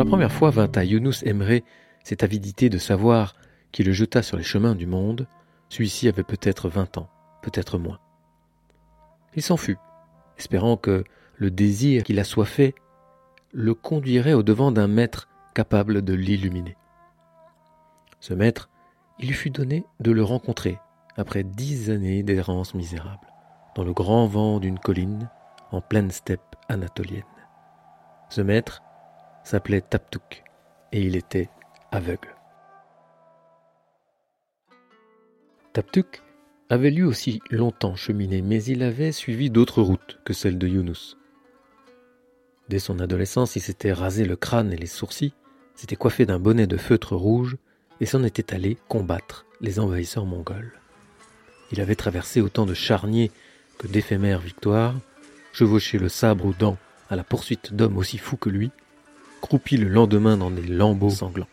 la première fois vint à Younous Emre cette avidité de savoir qui le jeta sur les chemins du monde. Celui-ci avait peut-être vingt ans, peut-être moins. Il s'en fut, espérant que le désir qui l'assoiffait le conduirait au devant d'un maître capable de l'illuminer. Ce maître, il lui fut donné de le rencontrer après dix années d'errance misérable, dans le grand vent d'une colline en pleine steppe anatolienne. Ce maître s'appelait Taptouk et il était aveugle. Taptouk avait lui aussi longtemps cheminé, mais il avait suivi d'autres routes que celles de Younous. Dès son adolescence, il s'était rasé le crâne et les sourcils, s'était coiffé d'un bonnet de feutre rouge et s'en était allé combattre les envahisseurs mongols. Il avait traversé autant de charniers que d'éphémères victoires, chevauché le sabre aux dents à la poursuite d'hommes aussi fous que lui, croupi le lendemain dans des lambeaux sanglants.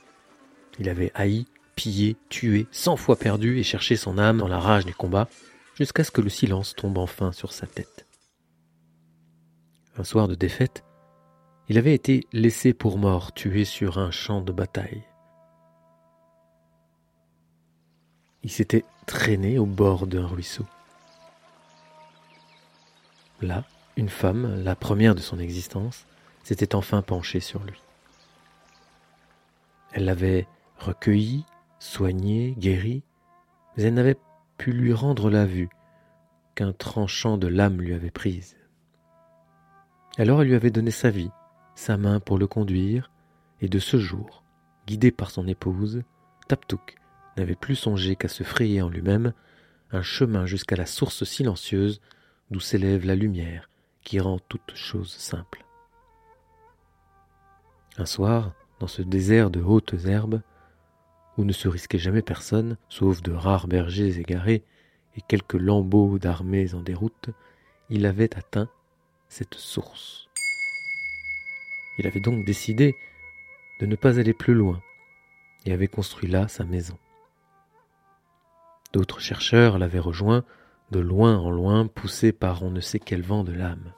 Il avait haï, pillé, tué, cent fois perdu et cherché son âme dans la rage des combats, jusqu'à ce que le silence tombe enfin sur sa tête. Un soir de défaite, il avait été laissé pour mort, tué sur un champ de bataille. Il s'était traîné au bord d'un ruisseau. Là, une femme, la première de son existence, s'était enfin penchée sur lui. Elle l'avait recueilli, soigné, guéri, mais elle n'avait pu lui rendre la vue qu'un tranchant de l'âme lui avait prise. Alors elle lui avait donné sa vie, sa main pour le conduire, et de ce jour, guidé par son épouse, Taptouk n'avait plus songé qu'à se frayer en lui-même un chemin jusqu'à la source silencieuse d'où s'élève la lumière qui rend toute chose simple. Un soir, dans ce désert de hautes herbes, où ne se risquait jamais personne, sauf de rares bergers égarés et quelques lambeaux d'armées en déroute, il avait atteint cette source. Il avait donc décidé de ne pas aller plus loin et avait construit là sa maison. D'autres chercheurs l'avaient rejoint, de loin en loin, poussés par on ne sait quel vent de l'âme.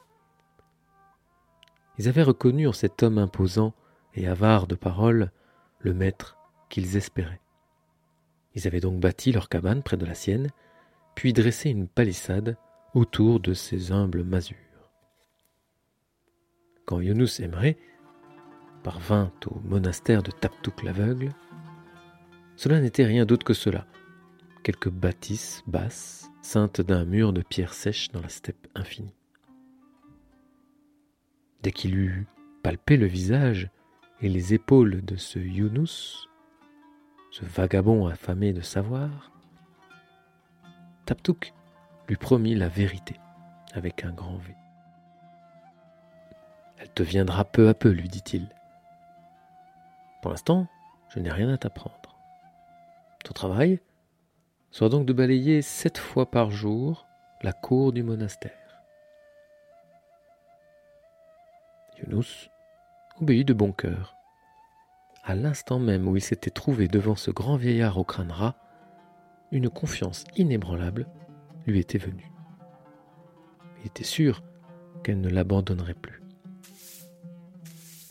Ils avaient reconnu en cet homme imposant et avare de paroles le maître qu'ils espéraient. Ils avaient donc bâti leur cabane près de la sienne, puis dressé une palissade autour de ces humbles masures. Quand Younous Emre parvint au monastère de Taptouk l'aveugle, cela n'était rien d'autre que cela, quelques bâtisses basses, ceintes d'un mur de pierres sèches dans la steppe infinie. Dès qu'il eut palpé le visage et les épaules de ce Younous, ce vagabond affamé de savoir, Taptouk lui promit la vérité avec un grand V. Elle te viendra peu à peu, lui dit-il. Pour l'instant, je n'ai rien à t'apprendre. Ton travail soit donc de balayer sept fois par jour la cour du monastère. Younous obéit de bon cœur. À l'instant même où il s'était trouvé devant ce grand vieillard au crâne ras, une confiance inébranlable lui était venue. Il était sûr qu'elle ne l'abandonnerait plus.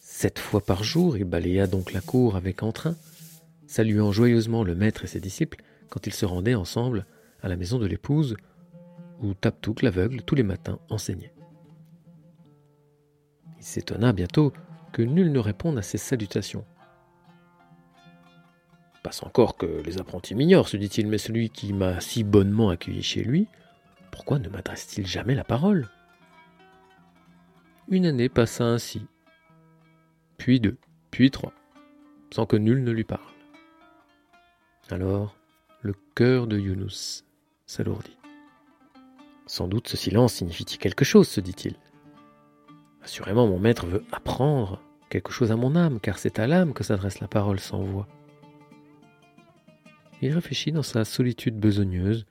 Sept fois par jour, il balaya donc la cour avec entrain, saluant joyeusement le maître et ses disciples quand ils se rendaient ensemble à la maison de l'épouse, où Taptouk l'aveugle tous les matins enseignait. Il s'étonna bientôt que nul ne réponde à ses salutations. Passe encore que les apprentis m'ignorent, se dit-il, mais celui qui m'a si bonnement accueilli chez lui, pourquoi ne m'adresse-t-il jamais la parole? Une année passa ainsi, puis deux, puis trois, sans que nul ne lui parle. Alors, le cœur de Younous s'alourdit. Sans doute ce silence signifie-t-il quelque chose, se dit-il. Assurément, mon maître veut apprendre quelque chose à mon âme, car c'est à l'âme que s'adresse la parole sans voix. Il réfléchit dans sa solitude besogneuse,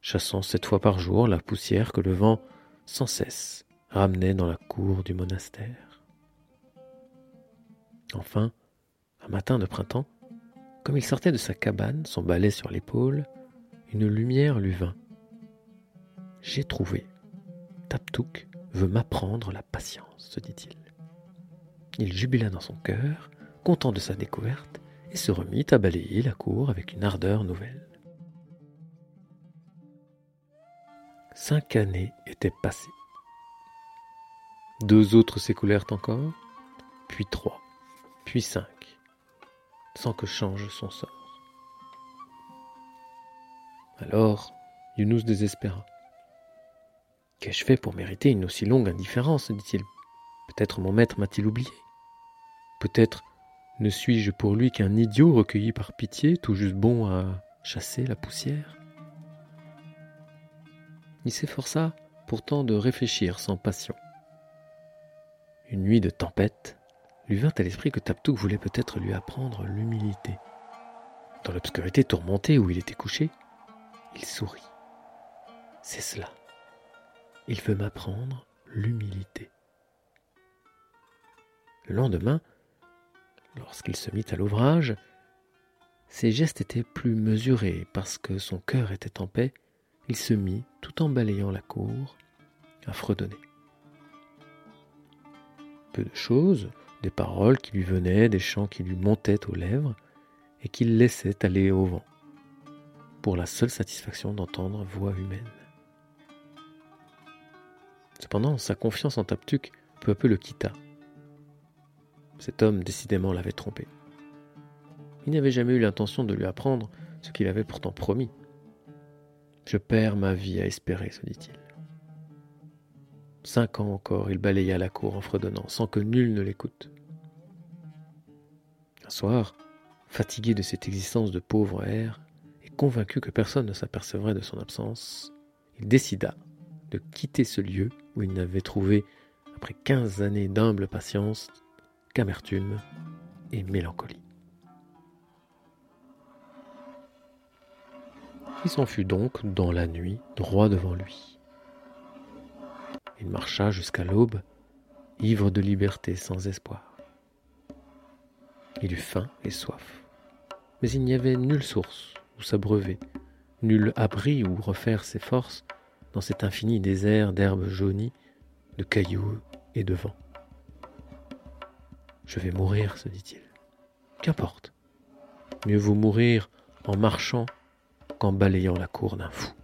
chassant sept fois par jour la poussière que le vent sans cesse ramenait dans la cour du monastère. Enfin, un matin de printemps, comme il sortait de sa cabane, son balai sur l'épaule, une lumière lui vint. J'ai trouvé. Taptouk veut m'apprendre la patience, se dit-il. Il jubila dans son cœur, content de sa découverte, et se remit à balayer la cour avec une ardeur nouvelle. Cinq années étaient passées. Deux autres s'écoulèrent encore, puis trois, puis cinq, sans que change son sort. Alors, Yunus désespéra. Qu'ai-je fait pour mériter une aussi longue indifférence dit-il? Peut-être mon maître m'a-t-il oublié. Peut-être ne suis-je pour lui qu'un idiot recueilli par pitié, tout juste bon à chasser la poussière Il s'efforça pourtant de réfléchir sans passion. Une nuit de tempête lui vint à l'esprit que Taptouk voulait peut-être lui apprendre l'humilité. Dans l'obscurité tourmentée où il était couché, il sourit. C'est cela. Il veut m'apprendre l'humilité. Le lendemain, lorsqu'il se mit à l'ouvrage, ses gestes étaient plus mesurés parce que son cœur était en paix. Il se mit, tout en balayant la cour, à fredonner. Peu de choses, des paroles qui lui venaient, des chants qui lui montaient aux lèvres et qu'il laissait aller au vent, pour la seule satisfaction d'entendre voix humaine. Cependant, sa confiance en Taptuk peu à peu le quitta. Cet homme décidément l'avait trompé. Il n'avait jamais eu l'intention de lui apprendre ce qu'il avait pourtant promis. Je perds ma vie à espérer, se dit-il. Cinq ans encore, il balaya la cour en fredonnant, sans que nul ne l'écoute. Un soir, fatigué de cette existence de pauvre air, et convaincu que personne ne s'apercevrait de son absence, il décida de quitter ce lieu où il n'avait trouvé, après quinze années d'humble patience, qu'amertume et mélancolie. Il s'en fut donc dans la nuit droit devant lui. Il marcha jusqu'à l'aube, ivre de liberté sans espoir. Il eut faim et soif, mais il n'y avait nulle source où s'abreuver, nul abri où refaire ses forces dans cet infini désert d'herbes jaunies, de cailloux et de vent. Je vais mourir, se dit-il. Qu'importe. Mieux vaut mourir en marchant qu'en balayant la cour d'un fou.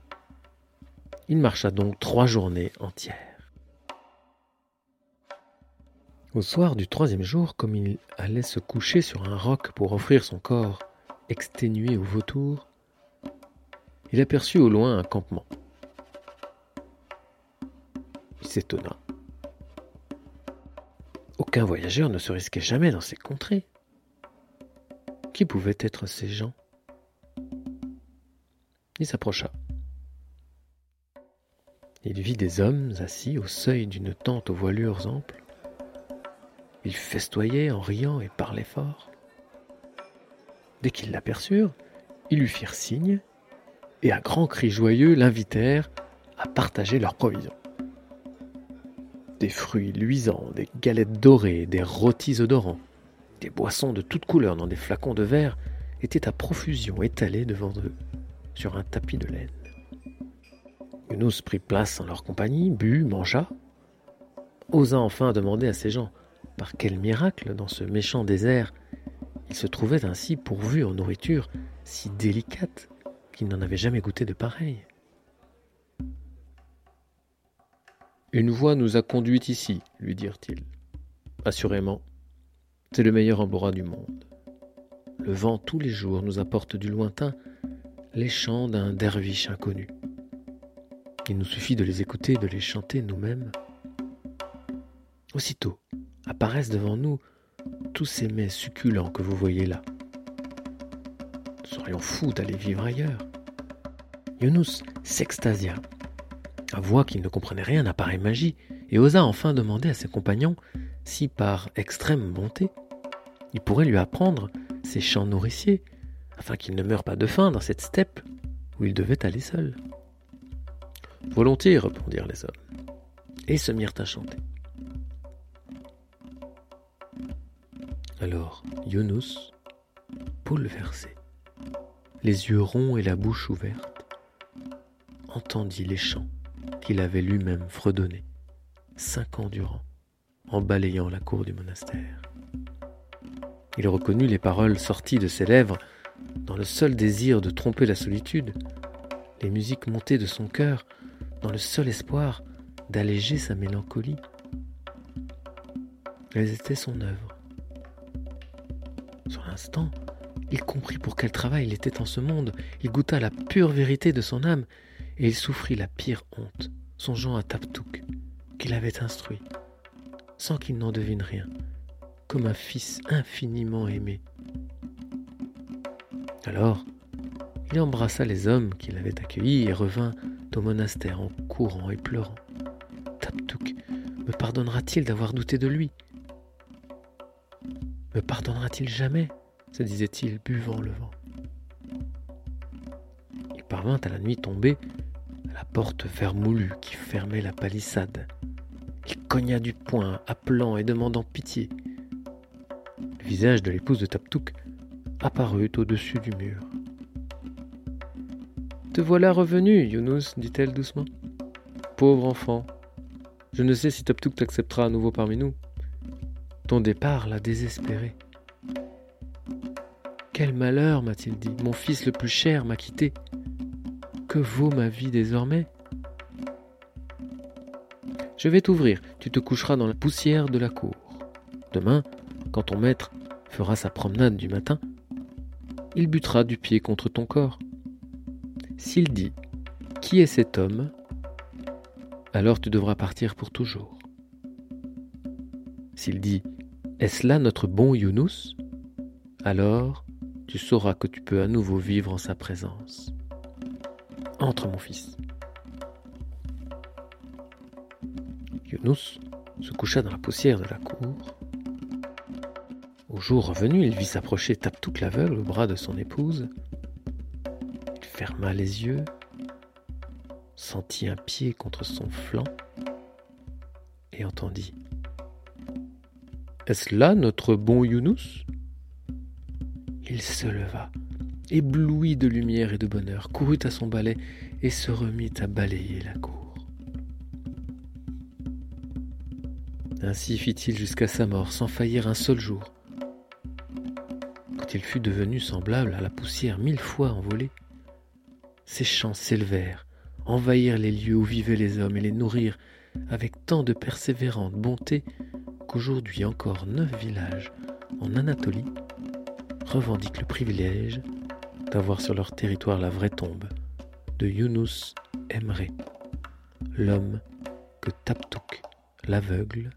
Il marcha donc trois journées entières. Au soir du troisième jour, comme il allait se coucher sur un roc pour offrir son corps exténué au vautour, il aperçut au loin un campement. Il s'étonna. Aucun voyageur ne se risquait jamais dans ces contrées. Qui pouvaient être ces gens? Il s'approcha. Il vit des hommes assis au seuil d'une tente aux voilures amples. Ils festoyaient en riant et parlaient fort. Dès qu'ils l'aperçurent, ils lui firent signe et à grands cris joyeux l'invitèrent à partager leurs provisions des fruits luisants, des galettes dorées, des rôtis odorants, des boissons de toutes couleurs dans des flacons de verre étaient à profusion étalés devant eux sur un tapis de laine. Yunus prit place en leur compagnie, but, mangea, osa enfin demander à ces gens par quel miracle dans ce méchant désert ils se trouvaient ainsi pourvus en nourriture si délicate qu'ils n'en avaient jamais goûté de pareil. Une voie nous a conduits ici, lui dirent-ils. Assurément, c'est le meilleur embarras du monde. Le vent tous les jours nous apporte du lointain les chants d'un derviche inconnu. Il nous suffit de les écouter, de les chanter nous-mêmes. Aussitôt apparaissent devant nous tous ces mets succulents que vous voyez là. Nous serions fous d'aller vivre ailleurs. Yunus s'extasia voix qu'il ne comprenait rien à pareille magie, et osa enfin demander à ses compagnons si, par extrême bonté, il pourrait lui apprendre ses chants nourriciers, afin qu'il ne meure pas de faim dans cette steppe où il devait aller seul. Volontiers, répondirent les hommes, et se mirent à chanter. Alors Yunus, bouleversé, les yeux ronds et la bouche ouverte, entendit les chants qu'il avait lui-même fredonné, cinq ans durant, en balayant la cour du monastère. Il reconnut les paroles sorties de ses lèvres dans le seul désir de tromper la solitude, les musiques montées de son cœur dans le seul espoir d'alléger sa mélancolie. Elles étaient son œuvre. Sur l'instant, il comprit pour quel travail il était en ce monde, il goûta la pure vérité de son âme, et il souffrit la pire honte, songeant à Taptouk, qu'il avait instruit, sans qu'il n'en devine rien, comme un fils infiniment aimé. Alors, il embrassa les hommes qui l'avaient accueilli et revint au monastère en courant et pleurant. Taptouk me pardonnera-t-il d'avoir douté de lui? Me pardonnera-t-il jamais? se disait-il, buvant le vent. Il parvint à la nuit tombée la porte vermoulue qui fermait la palissade. Il cogna du poing, appelant et demandant pitié. Le visage de l'épouse de Taptouk apparut au-dessus du mur. Te voilà revenu, Younous, dit-elle doucement. Pauvre enfant, je ne sais si Taptouk t'acceptera à nouveau parmi nous. Ton départ l'a désespéré. Quel malheur, m'a-t-il dit. Mon fils le plus cher m'a quitté. Que vaut ma vie désormais? Je vais t'ouvrir. Tu te coucheras dans la poussière de la cour. Demain, quand ton maître fera sa promenade du matin, il butera du pied contre ton corps. S'il dit Qui est cet homme? alors tu devras partir pour toujours. S'il dit Est-ce là notre bon Younous? alors tu sauras que tu peux à nouveau vivre en sa présence. Entre, mon fils. Younous se coucha dans la poussière de la cour. Au jour revenu, il vit s'approcher Taptouk l'aveugle au bras de son épouse. Il ferma les yeux, sentit un pied contre son flanc et entendit Est-ce là notre bon Younous il se leva, ébloui de lumière et de bonheur, courut à son balai et se remit à balayer la cour. Ainsi fit-il jusqu'à sa mort, sans faillir un seul jour. Quand il fut devenu semblable à la poussière mille fois envolée, ses chants s'élevèrent, envahirent les lieux où vivaient les hommes et les nourrirent avec tant de persévérante bonté qu'aujourd'hui encore neuf villages en Anatolie revendiquent le privilège d'avoir sur leur territoire la vraie tombe de Younous Emre, l'homme que Taptouk, l'aveugle,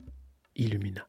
illumina.